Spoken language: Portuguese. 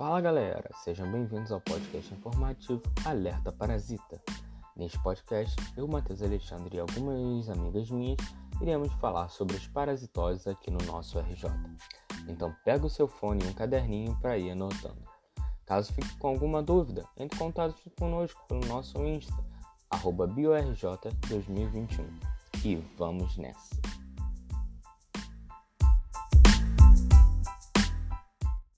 Fala galera, sejam bem-vindos ao podcast informativo Alerta Parasita. Neste podcast, eu, Matheus Alexandre e algumas amigas minhas iremos falar sobre as parasitoses aqui no nosso RJ. Então pega o seu fone e um caderninho para ir anotando. Caso fique com alguma dúvida, entre em contato conosco pelo nosso Insta, BioRJ2021. E vamos nessa!